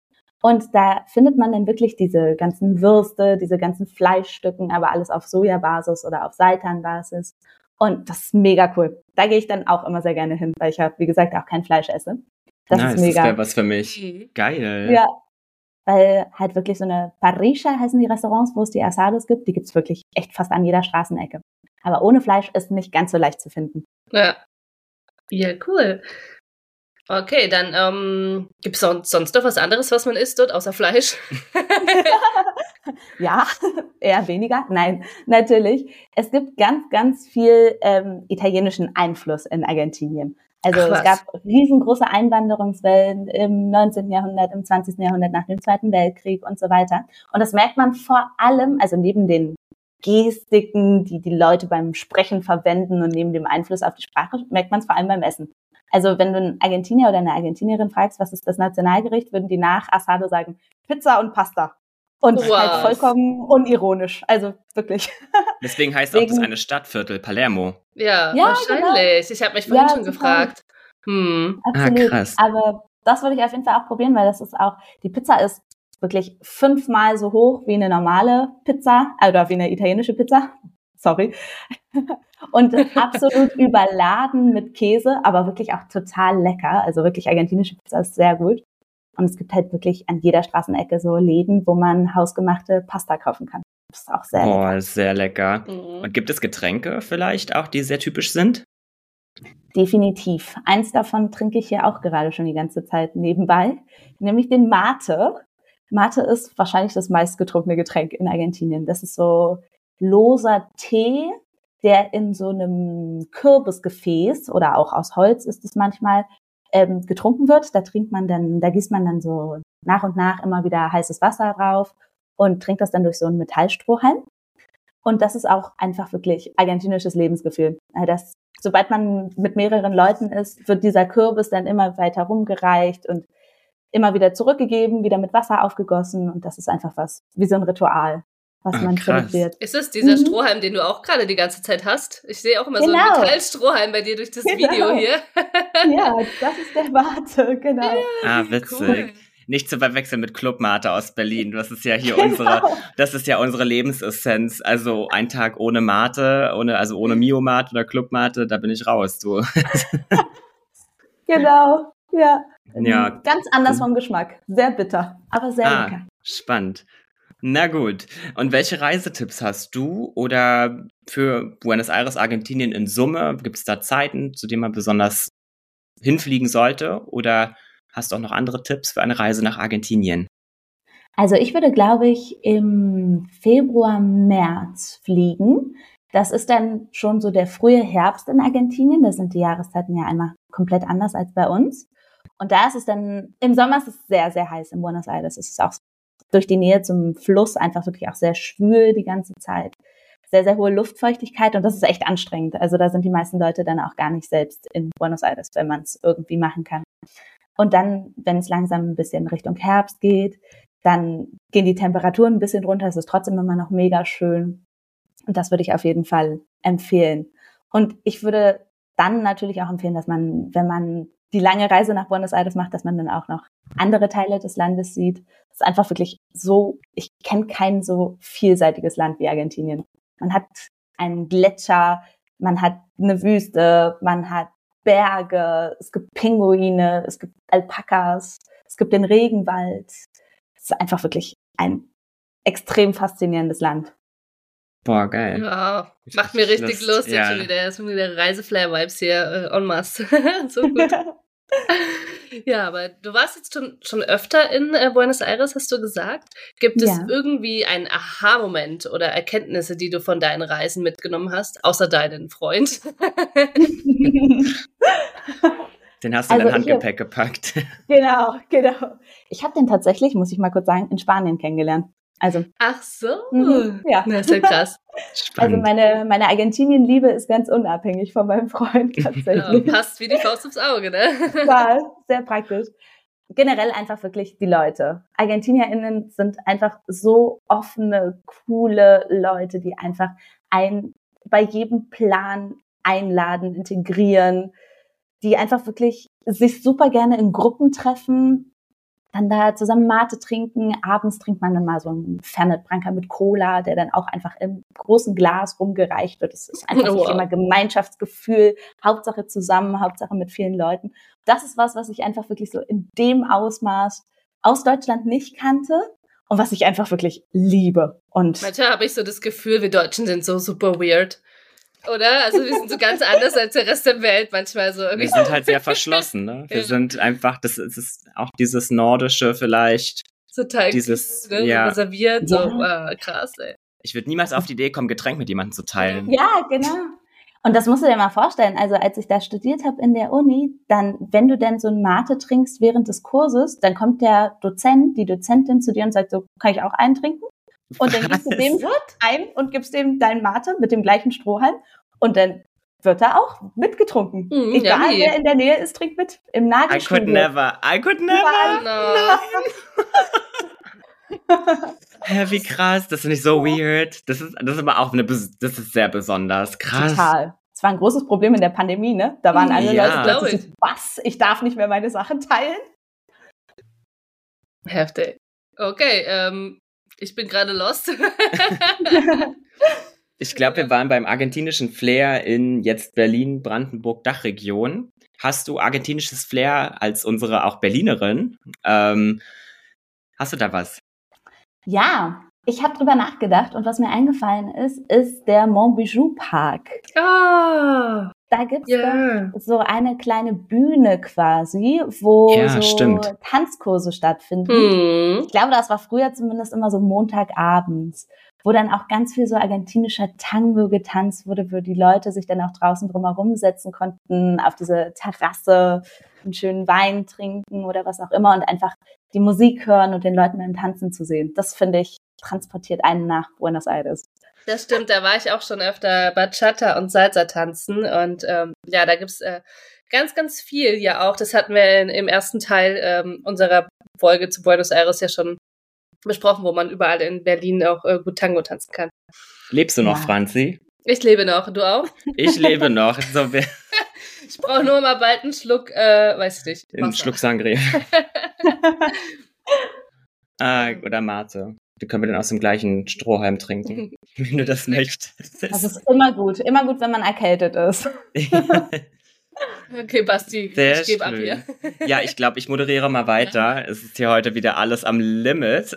und da findet man dann wirklich diese ganzen Würste, diese ganzen Fleischstücken, aber alles auf Sojabasis oder auf Seitanbasis. Und das ist mega cool. Da gehe ich dann auch immer sehr gerne hin, weil ich ja, wie gesagt, auch kein Fleisch esse. Das nice, ist mega. Das wäre was für mich. Geil. Ja, weil halt wirklich so eine Parrilla heißen die Restaurants, wo es die Asados gibt, die gibt's wirklich echt fast an jeder Straßenecke. Aber ohne Fleisch ist nicht ganz so leicht zu finden. Ja, ja cool. Okay, dann ähm, gibt es sonst, sonst noch was anderes, was man isst dort, außer Fleisch? [LAUGHS] ja, eher weniger. Nein, natürlich. Es gibt ganz, ganz viel ähm, italienischen Einfluss in Argentinien. Also Ach, es gab riesengroße Einwanderungswellen im 19. Jahrhundert, im 20. Jahrhundert nach dem Zweiten Weltkrieg und so weiter. Und das merkt man vor allem, also neben den Gestiken, die die Leute beim Sprechen verwenden und neben dem Einfluss auf die Sprache, merkt man es vor allem beim Essen. Also wenn du einen Argentinier oder eine Argentinierin fragst, was ist das Nationalgericht, würden die nach Asado sagen, Pizza und Pasta. Und wow. halt vollkommen unironisch. Also wirklich. [LAUGHS] Deswegen heißt Deswegen, auch das eine Stadtviertel, Palermo. Ja, ja wahrscheinlich. Genau. Ich habe mich vorhin ja, schon gefragt. Hm. Absolut. Ah, krass. Aber das würde ich auf jeden Fall auch probieren, weil das ist auch, die Pizza ist wirklich fünfmal so hoch wie eine normale Pizza, oder wie eine italienische Pizza. [LAUGHS] Sorry. [LAUGHS] Und absolut überladen mit Käse, aber wirklich auch total lecker. Also wirklich argentinische Pizza ist sehr gut. Und es gibt halt wirklich an jeder Straßenecke so Läden, wo man hausgemachte Pasta kaufen kann. Das ist auch sehr oh, lecker. sehr lecker. Mhm. Und gibt es Getränke vielleicht auch, die sehr typisch sind? Definitiv. Eins davon trinke ich ja auch gerade schon die ganze Zeit nebenbei, nämlich den Mate. Mate ist wahrscheinlich das meistgetrunkene Getränk in Argentinien. Das ist so loser Tee, der in so einem Kürbisgefäß oder auch aus Holz ist es manchmal ähm, getrunken wird. Da trinkt man dann, da gießt man dann so nach und nach immer wieder heißes Wasser drauf und trinkt das dann durch so einen Metallstrohhalm. Und das ist auch einfach wirklich argentinisches Lebensgefühl. Das, sobald man mit mehreren Leuten ist, wird dieser Kürbis dann immer weiter rumgereicht und immer wieder zurückgegeben, wieder mit Wasser aufgegossen. Und das ist einfach was, wie so ein Ritual was ah, man zelebriert. Ist es dieser mhm. Strohhalm, den du auch gerade die ganze Zeit hast? Ich sehe auch immer genau. so einen genau. Metallstrohhalm bei dir durch das genau. Video hier. [LAUGHS] ja, das ist der Warte, genau. Ja, ah, witzig. Cool. Nicht zu verwechseln mit Clubmate aus Berlin. Das ist ja hier genau. unsere, das ist ja unsere Lebensessenz. Also ein Tag ohne Mate, ohne, also ohne Mio-Mate oder Clubmate, da bin ich raus, du. [LAUGHS] genau, ja. ja. Ganz anders vom Geschmack. Sehr bitter, aber sehr ah, lecker. Spannend. Na gut. Und welche Reisetipps hast du oder für Buenos Aires, Argentinien in Summe? Gibt es da Zeiten, zu denen man besonders hinfliegen sollte? Oder hast du auch noch andere Tipps für eine Reise nach Argentinien? Also ich würde, glaube ich, im Februar, März fliegen. Das ist dann schon so der frühe Herbst in Argentinien. Da sind die Jahreszeiten ja einmal komplett anders als bei uns. Und da ist es dann, im Sommer ist es sehr, sehr heiß in Buenos Aires. Es ist auch durch die Nähe zum Fluss einfach wirklich auch sehr schwül die ganze Zeit. Sehr, sehr hohe Luftfeuchtigkeit und das ist echt anstrengend. Also da sind die meisten Leute dann auch gar nicht selbst in Buenos Aires, wenn man es irgendwie machen kann. Und dann, wenn es langsam ein bisschen Richtung Herbst geht, dann gehen die Temperaturen ein bisschen runter. Es ist trotzdem immer noch mega schön. Und das würde ich auf jeden Fall empfehlen. Und ich würde dann natürlich auch empfehlen, dass man, wenn man die lange Reise nach Buenos Aires macht, dass man dann auch noch andere Teile des Landes sieht. Es ist einfach wirklich so, ich kenne kein so vielseitiges Land wie Argentinien. Man hat einen Gletscher, man hat eine Wüste, man hat Berge, es gibt Pinguine, es gibt Alpakas, es gibt den Regenwald. Es ist einfach wirklich ein extrem faszinierendes Land. Boah, geil. Ja, macht mir richtig Lust, Lust ja. jetzt schon wieder, schon wieder Reiseflair-Vibes hier äh, en masse. [LAUGHS] so gut. [LAUGHS] ja, aber du warst jetzt schon, schon öfter in äh, Buenos Aires, hast du gesagt. Gibt es ja. irgendwie einen Aha-Moment oder Erkenntnisse, die du von deinen Reisen mitgenommen hast, außer deinen Freund? [LAUGHS] Den hast du also in dein Handgepäck gepackt. Genau, genau. Ich habe den tatsächlich, muss ich mal kurz sagen, in Spanien kennengelernt. Also. Ach so. Mhm, ja. Das ist ja krass. Spannend. Also meine, meine Argentinien-Liebe ist ganz unabhängig von meinem Freund [LAUGHS] tatsächlich. Ja, passt wie die Faust aufs Auge, ne? Ja, sehr praktisch. Generell einfach wirklich die Leute. ArgentinierInnen sind einfach so offene, coole Leute, die einfach ein, bei jedem Plan einladen, integrieren, die einfach wirklich sich super gerne in Gruppen treffen, dann da zusammen Mate trinken. Abends trinkt man dann mal so einen Fernet Branca mit Cola, der dann auch einfach im großen Glas rumgereicht wird. Das ist einfach oh, wow. immer Gemeinschaftsgefühl. Hauptsache zusammen, Hauptsache mit vielen Leuten. Das ist was, was ich einfach wirklich so in dem Ausmaß aus Deutschland nicht kannte und was ich einfach wirklich liebe. Und manchmal habe ich so das Gefühl, wir Deutschen sind so super weird. Oder? Also wir sind so ganz anders als der Rest der Welt manchmal so. Irgendwie. Wir sind halt sehr [LAUGHS] verschlossen, ne? Wir ja. sind einfach, das ist auch dieses Nordische vielleicht. Total dieses, cool, ne? ja. so reserviert, ja. so wow, krass, ey. Ich würde niemals auf die Idee kommen, Getränk mit jemandem zu teilen. Ja, genau. Und das musst du dir mal vorstellen. Also als ich da studiert habe in der Uni, dann, wenn du denn so ein Mate trinkst während des Kurses, dann kommt der Dozent, die Dozentin zu dir und sagt so, kann ich auch einen trinken? Und dann gibst du dem ein und gibst dem deinen Mate mit dem gleichen Strohhalm und dann wird er auch mitgetrunken. Mm, Egal ja, wer in der Nähe ist, trinkt mit. Im Nagelstudio. I could never. I could never. Nein. ja, [LAUGHS] wie krass. Das finde ich so weird. Das ist, das ist aber auch eine, das ist sehr besonders. Krass. Total. Es war ein großes Problem in der Pandemie, ne? Da waren alle ja. Leute plötzlich, was? Ich darf nicht mehr meine Sachen teilen? Heftig. Okay, ähm, ich bin gerade lost. [LAUGHS] ich glaube, wir waren beim argentinischen Flair in jetzt Berlin, Brandenburg, Dachregion. Hast du argentinisches Flair als unsere auch Berlinerin? Ähm, hast du da was? Ja, ich habe drüber nachgedacht und was mir eingefallen ist, ist der Montbijou Park. Ah. Da gibt's yeah. so eine kleine Bühne quasi, wo ja, so stimmt. Tanzkurse stattfinden. Hm. Ich glaube, das war früher zumindest immer so Montagabends, wo dann auch ganz viel so argentinischer Tango getanzt wurde, wo die Leute sich dann auch draußen drumherum setzen konnten, auf diese Terrasse, einen schönen Wein trinken oder was auch immer und einfach die Musik hören und den Leuten beim Tanzen zu sehen. Das finde ich transportiert einen nach Buenos Aires. Das stimmt, da war ich auch schon öfter Bachata und Salsa tanzen und ähm, ja, da gibt's äh, ganz, ganz viel ja auch. Das hatten wir in, im ersten Teil ähm, unserer Folge zu Buenos Aires ja schon besprochen, wo man überall in Berlin auch äh, gut Tango tanzen kann. Lebst du noch, ja. Franzi? Ich lebe noch. Du auch? Ich lebe [LAUGHS] noch. So, ich brauche nur mal bald einen Schluck, äh, weiß ich nicht. Einen Schluck Sangria. [LAUGHS] ah, oder Mate. Die können wir dann aus dem gleichen Strohhalm trinken, [LAUGHS] wenn du das möchtest. Das ist immer gut. Immer gut, wenn man erkältet ist. [LAUGHS] okay, Basti, Sehr ich gebe ab hier. ja, ich glaube, ich moderiere mal weiter. Es ist hier heute wieder alles am Limit.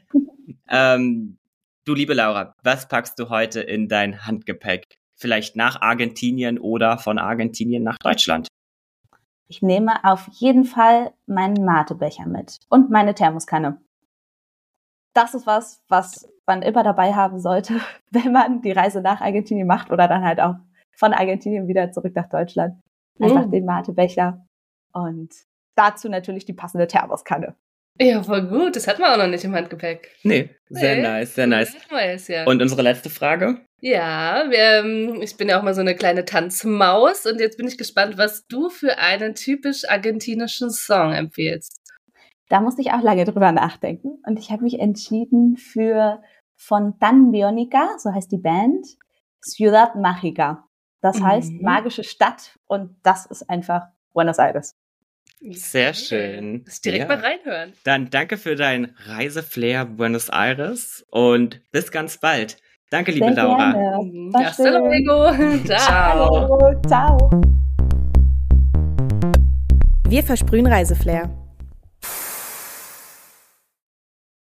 [LAUGHS] ähm, du, liebe Laura, was packst du heute in dein Handgepäck? Vielleicht nach Argentinien oder von Argentinien nach Deutschland? Ich nehme auf jeden Fall meinen Matebecher mit und meine Thermoskanne das ist was, was man immer dabei haben sollte, [LAUGHS] wenn man die Reise nach Argentinien macht oder dann halt auch von Argentinien wieder zurück nach Deutschland. einfach den Matebecher und dazu natürlich die passende Thermoskanne. Ja, voll gut. Das hat man auch noch nicht im Handgepäck. Nee, sehr Nee, nice, sehr nice. Neues, ja. Und unsere letzte Frage? Ja, wir, ähm, ich bin ja auch mal so eine kleine Tanzmaus und jetzt bin ich gespannt, was du für einen typisch argentinischen Song empfiehlst. Da musste ich auch lange drüber nachdenken und ich habe mich entschieden für von Tan Bionica, so heißt die Band, Ciudad Mágica. Das Mhm. heißt magische Stadt und das ist einfach Buenos Aires. Sehr schön. Das direkt Ja. mal reinhören. Dann danke für dein Reiseflair Buenos Aires und bis ganz bald. Danke, liebe Sehr Laura. gerne. War Hasta schön. luego. [LAUGHS] Ciao. Ciao. Wir versprühen Reiseflair.